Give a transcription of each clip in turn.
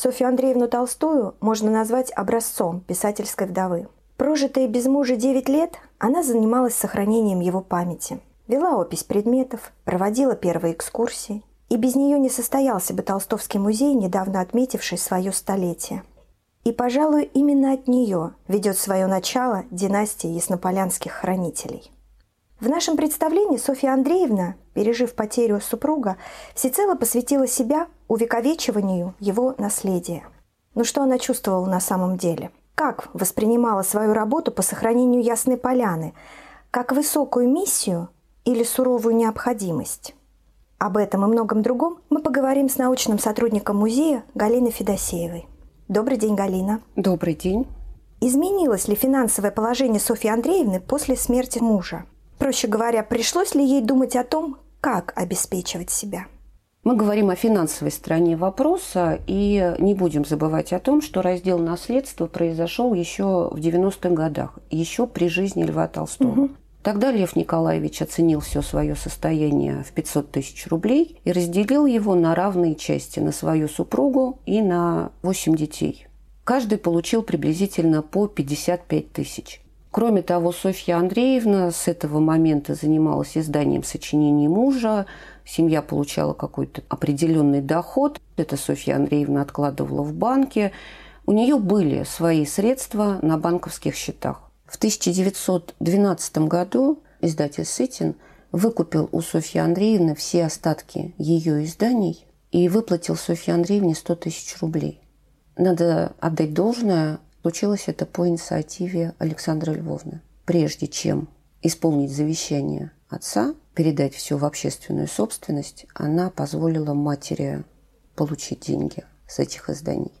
Софью Андреевну Толстую можно назвать образцом писательской вдовы. Прожитые без мужа 9 лет, она занималась сохранением его памяти. Вела опись предметов, проводила первые экскурсии. И без нее не состоялся бы Толстовский музей, недавно отметивший свое столетие. И, пожалуй, именно от нее ведет свое начало династия яснополянских хранителей. В нашем представлении Софья Андреевна, пережив потерю супруга, всецело посвятила себя увековечиванию его наследия. Но что она чувствовала на самом деле? Как воспринимала свою работу по сохранению Ясной Поляны? Как высокую миссию или суровую необходимость? Об этом и многом другом мы поговорим с научным сотрудником музея Галиной Федосеевой. Добрый день, Галина. Добрый день. Изменилось ли финансовое положение Софьи Андреевны после смерти мужа? Проще говоря, пришлось ли ей думать о том, как обеспечивать себя? Мы говорим о финансовой стороне вопроса и не будем забывать о том, что раздел наследства произошел еще в 90-х годах, еще при жизни Льва Толстого. Угу. Тогда Лев Николаевич оценил все свое состояние в 500 тысяч рублей и разделил его на равные части, на свою супругу и на 8 детей. Каждый получил приблизительно по 55 тысяч. Кроме того, Софья Андреевна с этого момента занималась изданием сочинений мужа, семья получала какой-то определенный доход, это Софья Андреевна откладывала в банке, у нее были свои средства на банковских счетах. В 1912 году издатель Сытин выкупил у Софьи Андреевны все остатки ее изданий и выплатил Софье Андреевне 100 тысяч рублей. Надо отдать должное, Случилось это по инициативе Александра Львовны. Прежде чем исполнить завещание отца, передать все в общественную собственность, она позволила матери получить деньги с этих изданий.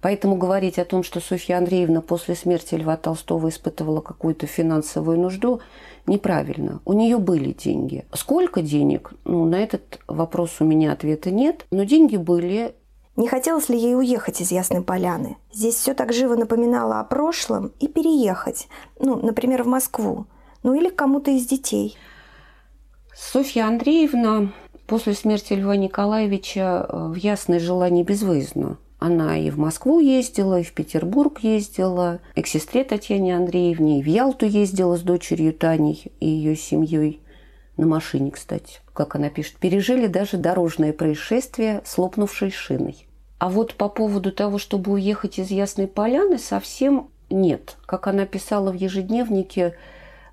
Поэтому говорить о том, что Софья Андреевна после смерти Льва Толстого испытывала какую-то финансовую нужду, неправильно. У нее были деньги. Сколько денег? Ну, на этот вопрос у меня ответа нет. Но деньги были, не хотелось ли ей уехать из Ясной Поляны? Здесь все так живо напоминало о прошлом и переехать, ну, например, в Москву, ну или к кому-то из детей. Софья Андреевна после смерти Льва Николаевича э, в Ясной жила не безвыездно. Она и в Москву ездила, и в Петербург ездила, и к сестре Татьяне Андреевне, и в Ялту ездила с дочерью Таней и ее семьей. На машине, кстати, как она пишет. Пережили даже дорожное происшествие с лопнувшей шиной. А вот по поводу того, чтобы уехать из Ясной Поляны, совсем нет. Как она писала в ежедневнике,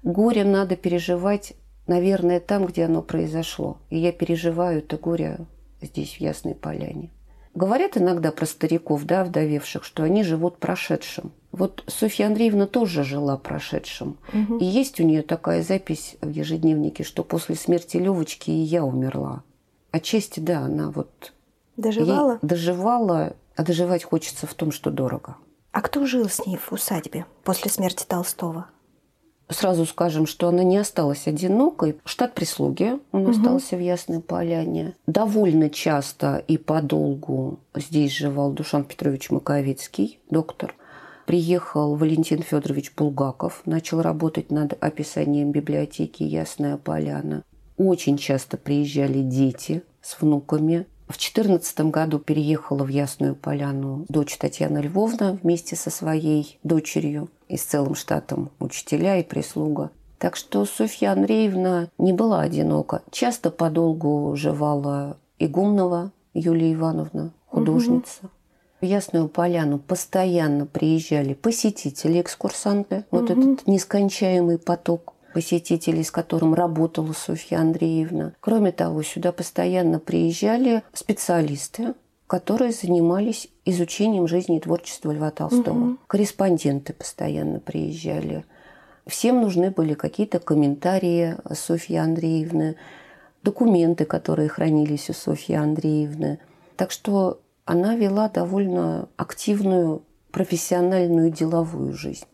горе надо переживать, наверное, там, где оно произошло. И я переживаю это горе здесь, в Ясной Поляне. Говорят иногда про стариков, да, вдовевших, что они живут прошедшим. Вот Софья Андреевна тоже жила прошедшим. Угу. И есть у нее такая запись в ежедневнике, что после смерти Левочки и я умерла. Отчасти, да, она вот Доживала? доживала, а доживать хочется в том, что дорого. А кто жил с ней в усадьбе после смерти Толстого? Сразу скажем, что она не осталась одинокой. Штат прислуги, он угу. остался в Ясной Поляне. Довольно часто и подолгу здесь живал Душан Петрович Маковецкий, доктор. Приехал Валентин Федорович Булгаков, начал работать над описанием библиотеки Ясная Поляна. Очень часто приезжали дети с внуками. В 2014 году переехала в Ясную Поляну дочь Татьяна Львовна вместе со своей дочерью и с целым штатом учителя и прислуга. Так что Софья Андреевна не была одинока. Часто подолгу жевала Игумнова Юлия Ивановна, художница. Угу. В Ясную Поляну постоянно приезжали посетители, экскурсанты. Угу. Вот этот нескончаемый поток посетителей, с которым работала Софья Андреевна. Кроме того, сюда постоянно приезжали специалисты, которые занимались изучением жизни и творчества Льва Толстого. Угу. Корреспонденты постоянно приезжали. Всем нужны были какие-то комментарии Софьи Андреевны, документы, которые хранились у Софьи Андреевны. Так что она вела довольно активную профессиональную деловую жизнь.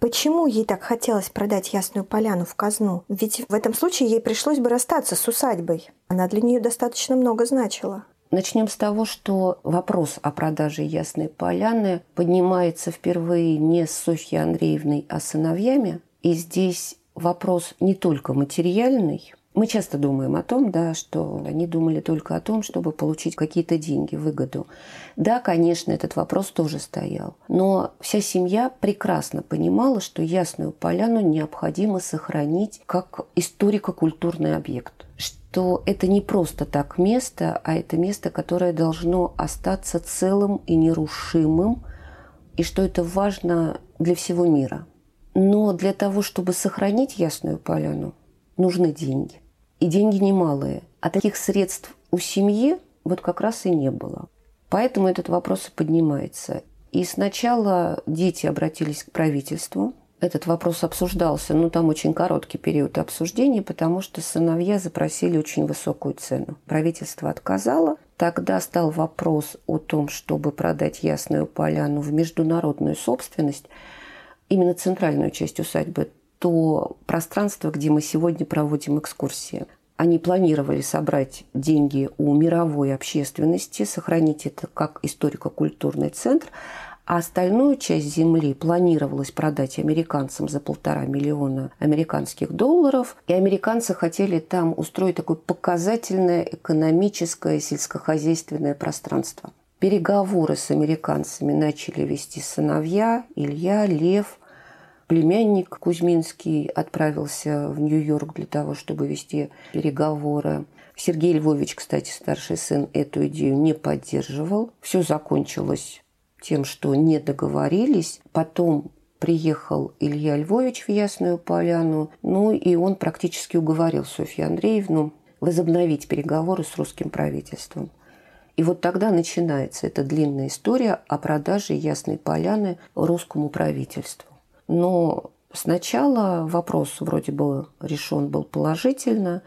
Почему ей так хотелось продать Ясную Поляну в казну? Ведь в этом случае ей пришлось бы расстаться с усадьбой. Она для нее достаточно много значила. Начнем с того, что вопрос о продаже Ясной Поляны поднимается впервые не с Софьей Андреевной, а сыновьями. И здесь вопрос не только материальный, Мы часто думаем о том, да, что они думали только о том, чтобы получить какие-то деньги, выгоду. Да, конечно, этот вопрос тоже стоял. Но вся семья прекрасно понимала, что Ясную Поляну необходимо сохранить как историко-культурный объект. Что это не просто так место, а это место, которое должно остаться целым и нерушимым, и что это важно для всего мира. Но для того, чтобы сохранить Ясную Поляну, нужны деньги. И деньги немалые. А таких средств у семьи вот как раз и не было. Поэтому этот вопрос и поднимается. И сначала дети обратились к правительству. Этот вопрос обсуждался, ну там очень короткий период обсуждения, потому что сыновья запросили очень высокую цену. Правительство отказало. Тогда стал вопрос о том, чтобы продать Ясную Поляну в международную собственность, именно центральную часть усадьбы, то пространство, где мы сегодня проводим экскурсии. Они планировали собрать деньги у мировой общественности, сохранить это как историко-культурный центр, а остальную часть земли планировалось продать американцам за полтора миллиона американских долларов. И американцы хотели там устроить такое показательное экономическое сельскохозяйственное пространство. Переговоры с американцами начали вести сыновья Илья, Лев, племянник Кузьминский отправился в Нью-Йорк для того, чтобы вести переговоры. Сергей Львович, кстати, старший сын, эту идею не поддерживал. Все закончилось тем, что не договорились. Потом приехал Илья Львович в Ясную Поляну, ну и он практически уговорил Софью Андреевну возобновить переговоры с русским правительством. И вот тогда начинается эта длинная история о продаже Ясной Поляны русскому правительству. Но сначала вопрос вроде бы решен был положительно.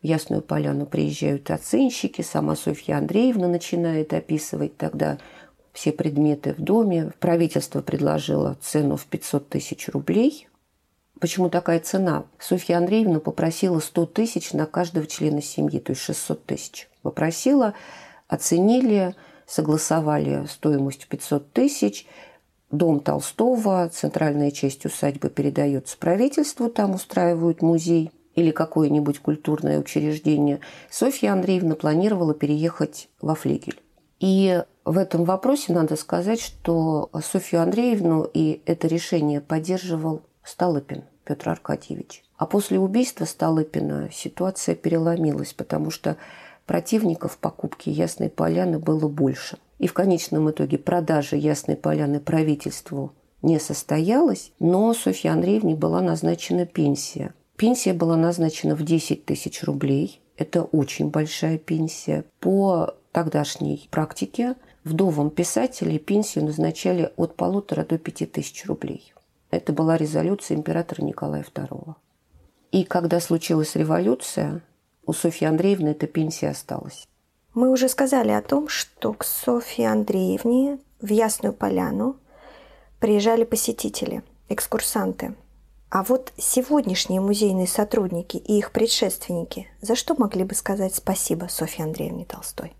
В Ясную Поляну приезжают оценщики, сама Софья Андреевна начинает описывать тогда все предметы в доме. Правительство предложило цену в 500 тысяч рублей. Почему такая цена? Софья Андреевна попросила 100 тысяч на каждого члена семьи, то есть 600 тысяч. Попросила, оценили, согласовали стоимость 500 тысяч – Дом Толстого, центральная часть усадьбы передается правительству, там устраивают музей или какое-нибудь культурное учреждение. Софья Андреевна планировала переехать во флигель. И в этом вопросе надо сказать, что Софью Андреевну и это решение поддерживал Столыпин Петр Аркадьевич. А после убийства Столыпина ситуация переломилась, потому что противников покупки Ясной Поляны было больше – и в конечном итоге продажа Ясной Поляны правительству не состоялась, но Софье Андреевне была назначена пенсия. Пенсия была назначена в 10 тысяч рублей. Это очень большая пенсия. По тогдашней практике вдовам писателей пенсию назначали от полутора до пяти тысяч рублей. Это была резолюция императора Николая II. И когда случилась революция, у Софьи Андреевны эта пенсия осталась. Мы уже сказали о том, что к Софье Андреевне в Ясную Поляну приезжали посетители, экскурсанты. А вот сегодняшние музейные сотрудники и их предшественники за что могли бы сказать спасибо Софье Андреевне Толстой?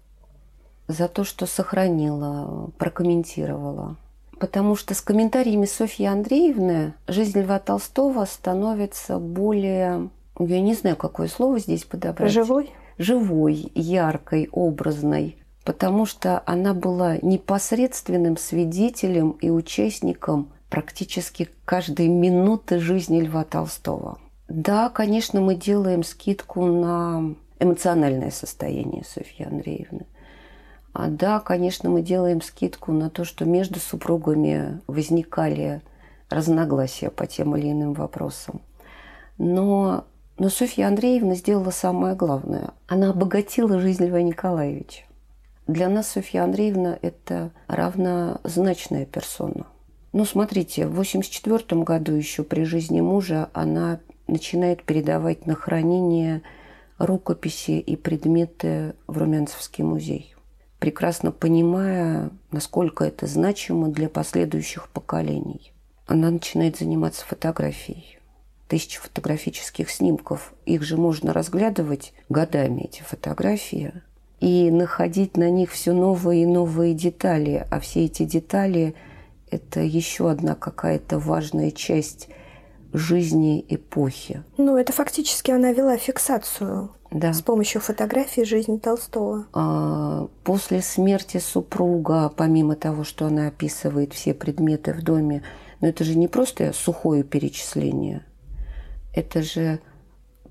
За то, что сохранила, прокомментировала. Потому что с комментариями Софьи Андреевны жизнь Льва Толстого становится более... Я не знаю, какое слово здесь подобрать. Живой? Живой, яркой, образной, потому что она была непосредственным свидетелем и участником практически каждой минуты жизни Льва Толстого. Да, конечно, мы делаем скидку на эмоциональное состояние Софьи Андреевны. А да, конечно, мы делаем скидку на то, что между супругами возникали разногласия по тем или иным вопросам. Но но Софья Андреевна сделала самое главное. Она обогатила жизнь Льва Николаевича. Для нас Софья Андреевна – это равнозначная персона. Ну, смотрите, в 1984 году еще при жизни мужа она начинает передавать на хранение рукописи и предметы в Румянцевский музей, прекрасно понимая, насколько это значимо для последующих поколений. Она начинает заниматься фотографией тысяч фотографических снимков. Их же можно разглядывать годами, эти фотографии, и находить на них все новые и новые детали. А все эти детали – это еще одна какая-то важная часть жизни эпохи. Ну, это фактически она вела фиксацию Да. с помощью фотографий жизни Толстого. А, После смерти супруга, помимо того, что она описывает все предметы в доме, но это же не просто сухое перечисление, это же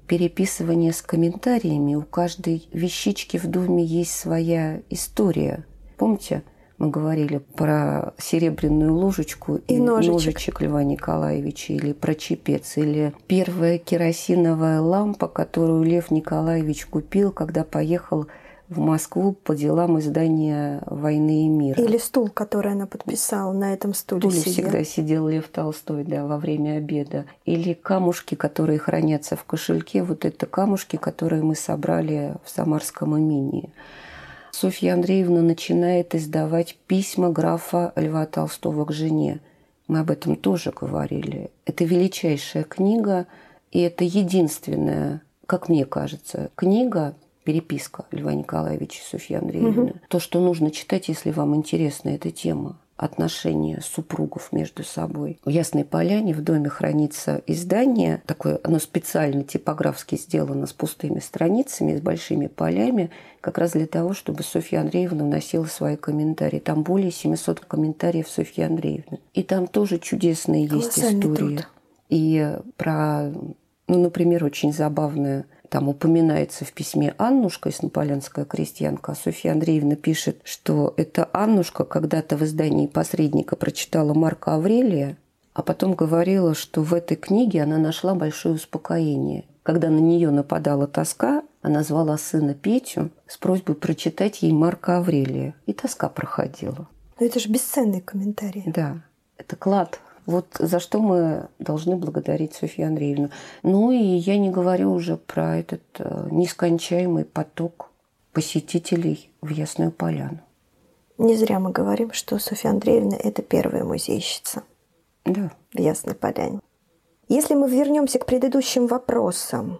переписывание с комментариями. У каждой вещички в доме есть своя история. Помните, мы говорили про серебряную ложечку и, И ножичек. Льва Николаевича, или про чепец, или первая керосиновая лампа, которую Лев Николаевич купил, когда поехал в Москву по делам издания «Войны и мира». Или стул, который она подписала, на этом стуле Стуле сидел. всегда сидел Лев Толстой, да, во время обеда. Или камушки, которые хранятся в кошельке. Вот это камушки, которые мы собрали в Самарском имении. Софья Андреевна начинает издавать письма графа Льва Толстого к жене. Мы об этом тоже говорили. Это величайшая книга, и это единственная, как мне кажется, книга, переписка Льва Николаевича и Софьи Андреевны. То, что нужно читать, если вам интересна эта тема отношения супругов между собой. В Ясной Поляне в доме хранится издание, такое, оно специально типографски сделано с пустыми страницами, с большими полями, как раз для того, чтобы Софья Андреевна вносила свои комментарии. Там более 700 комментариев Софьи Андреевны. И там тоже чудесные есть истории. труд. И про, ну, например, очень забавная там упоминается в письме Аннушка, яснополянская крестьянка, а Софья Андреевна пишет, что эта Аннушка когда-то в издании «Посредника» прочитала Марка Аврелия, а потом говорила, что в этой книге она нашла большое успокоение. Когда на нее нападала тоска, она звала сына Петю с просьбой прочитать ей Марка Аврелия. И тоска проходила. Но это же бесценные комментарии. Да, это клад. Вот за что мы должны благодарить Софью Андреевну. Ну и я не говорю уже про этот э, нескончаемый поток посетителей в Ясную Поляну. Не зря мы говорим, что Софья Андреевна – это первая музейщица Да. в Ясной Поляне. Если мы вернемся к предыдущим вопросам.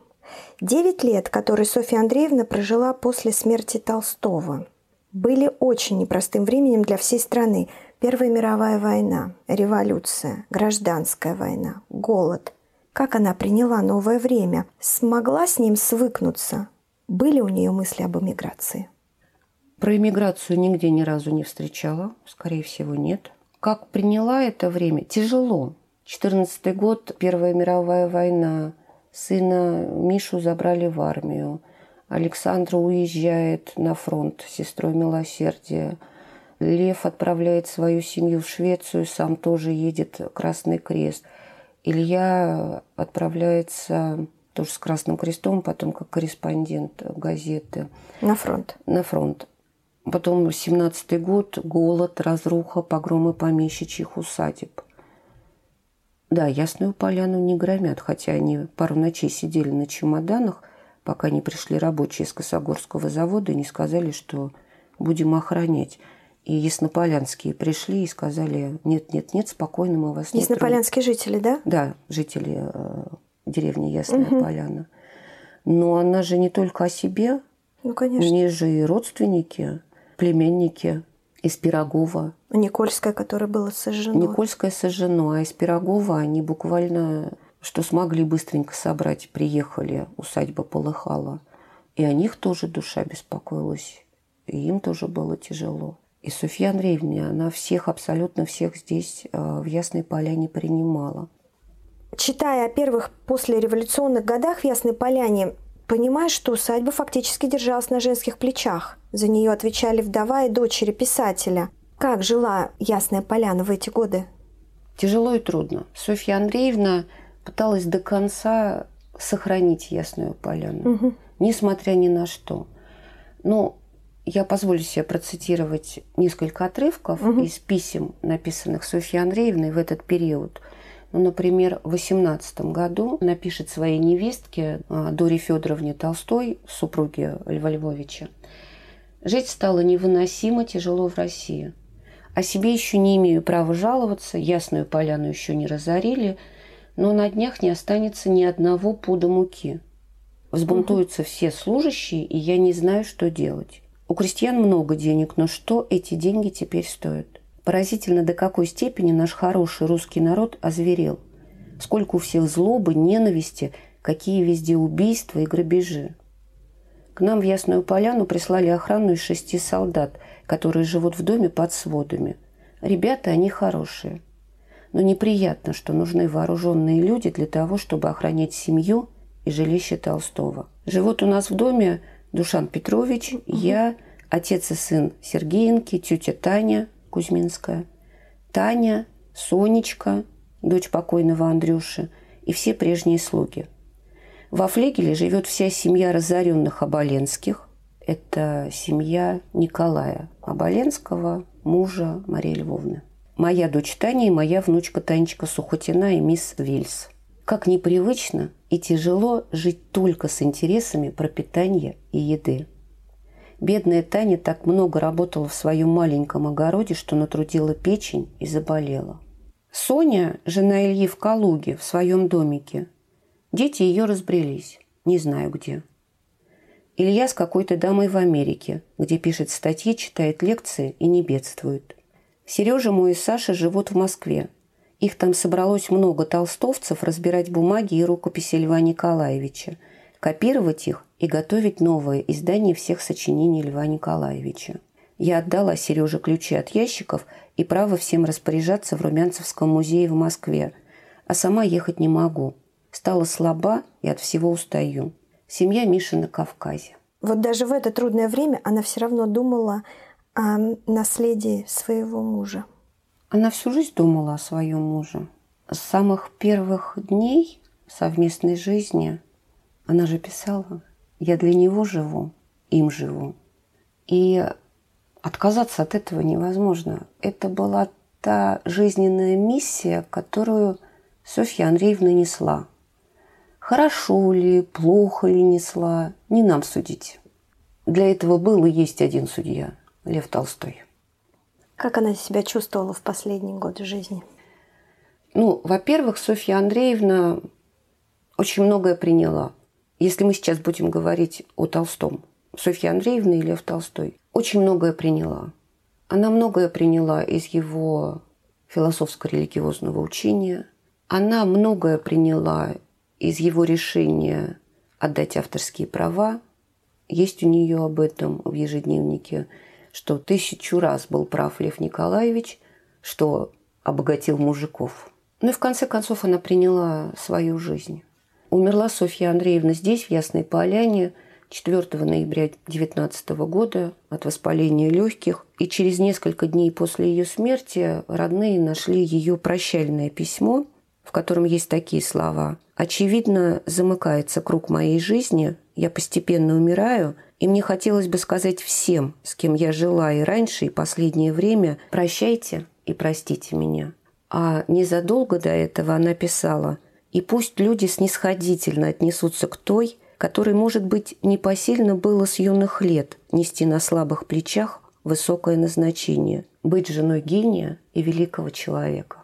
Девять лет, которые Софья Андреевна прожила после смерти Толстого, были очень непростым временем для всей страны. Первая мировая война, революция, гражданская война, голод. Как она приняла новое время? Смогла с ним свыкнуться? Были у нее мысли об эмиграции? Про иммиграцию нигде ни разу не встречала, скорее всего, нет. Как приняла это время? Тяжело. 14 год, Первая мировая война. Сына Мишу забрали в армию. Александра уезжает на фронт с сестрой милосердия. Лев отправляет свою семью в Швецию, сам тоже едет Красный Крест. Илья отправляется тоже с Красным Крестом, потом как корреспондент газеты На фронт. на фронт. Потом 17-й год, голод, разруха, погромы помещичьих усадеб. Да, Ясную Поляну не громят, хотя они пару ночей сидели на чемоданах, пока не пришли рабочие из Косогорского завода и не сказали, что будем охранять. И яснополянские пришли и сказали, нет, нет, нет, спокойно, мы вас не тронем». Яснополянские жители, да? Да, жители э, деревни Ясная Поляна. Но она же не только о себе, Ну, у конечно. нее же и родственники, племенники из Пирогова. Никольская, которая была сожжена. Никольское сожжено, а из Пирогова они буквально, что смогли быстренько собрать, приехали, усадьба полыхала. И о них тоже душа беспокоилась, и им тоже было тяжело. И Софья Андреевна, она всех, абсолютно всех здесь э, в Ясной Поляне принимала. Читая о первых послереволюционных годах в Ясной Поляне, понимаешь, что усадьба фактически держалась на женских плечах. За нее отвечали вдова и дочери писателя. Как жила Ясная Поляна в эти годы? Тяжело и трудно. Софья Андреевна пыталась до конца сохранить Ясную Поляну, несмотря ни на что. Но я позволю себе процитировать несколько отрывков из писем, написанных Софьей Андреевной в этот период. Ну, например, в 18 году напишет своей невестке а, Доре Федоровне Толстой, супруге Льва Львовича. «Жить стало невыносимо тяжело в России. О себе еще не имею права жаловаться, Ясную Поляну еще не разорили, но на днях не останется ни одного пуда муки. Взбунтуются все служащие, и я не знаю, что делать. У крестьян много денег, но что эти деньги теперь стоят? Поразительно, до какой степени наш хороший русский народ озверел. сколько у всех злобы, ненависти, какие везде убийства и грабежи. К нам в Ясную Поляну прислали охрану из шести солдат, которые живут в доме под сводами. Ребята, они хорошие. Но неприятно, что нужны вооруженные люди для того, чтобы охранять семью и жилище Толстого. Живут у нас в доме Душан Петрович, угу. я, отец и сын Сергеенки, тетя Таня Кузьминская, Таня, Сонечка, дочь покойного Андрюши, и все прежние слуги. Во флегеле живет вся семья разоренных Оболенских. Это семья Николая Оболенского, мужа Марии Львовны. Моя дочь Таня и моя внучка Танечка Сухотина и мисс Вильс. Как непривычно и тяжело жить только с интересами пропитания и еды. Бедная Таня так много работала в своем маленьком огороде, что натрудила печень и заболела. Соня, жена Ильи в Калуге, в своем домике. Дети ее разбрелись, не знаю где. Илья с какой-то дамой в Америке, где пишет статьи, читает лекции и не бедствует. Сережа мой и Саша живут в Москве. Их там собралось много толстовцев разбирать бумаги и рукописи Льва Николаевича, копировать их и готовить новое издание всех сочинений Льва Николаевича. Я отдала Сереже ключи от ящиков и право всем распоряжаться в Румянцевском музее в Москве, а сама ехать не могу. Стала слаба и от всего устаю. Семья Миши на Кавказе. Вот даже в это трудное время она все равно думала о наследии своего мужа. Она всю жизнь думала о своем муже. С самых первых дней совместной жизни она же писала, я для него живу, им живу. И Отказаться от этого невозможно. Это была та жизненная миссия, которую Софья Андреевна несла. Хорошо ли, плохо ли несла, не нам судить. Для этого был и есть один судья – Лев Толстой. Как она себя чувствовала в последний год жизни? Ну, во-первых, Софья Андреевна очень многое приняла. Если мы сейчас будем говорить о Толстом, Софья Андреевна и Лев Толстой очень многое приняла. Она многое приняла из его философско-религиозного учения. Она многое приняла из его решения отдать авторские права. Есть у нее об этом в ежедневнике, что тысячу раз был прав Лев Николаевич, что обогатил мужиков. Ну и в конце концов она приняла свою жизнь. Умерла Софья Андреевна здесь, в Ясной Поляне – 4 ноября 19 года от воспаления легких, и через несколько дней после ее смерти родные нашли ее прощальное письмо, в котором есть такие слова. «Очевидно, замыкается круг моей жизни, я постепенно умираю, и мне хотелось бы сказать всем, с кем я жила и раньше, и последнее время, прощайте и простите меня». А незадолго до этого она писала «И пусть люди снисходительно отнесутся к той, которой, может быть, непосильно было с юных лет нести на слабых плечах высокое назначение – быть женой гения и великого человека.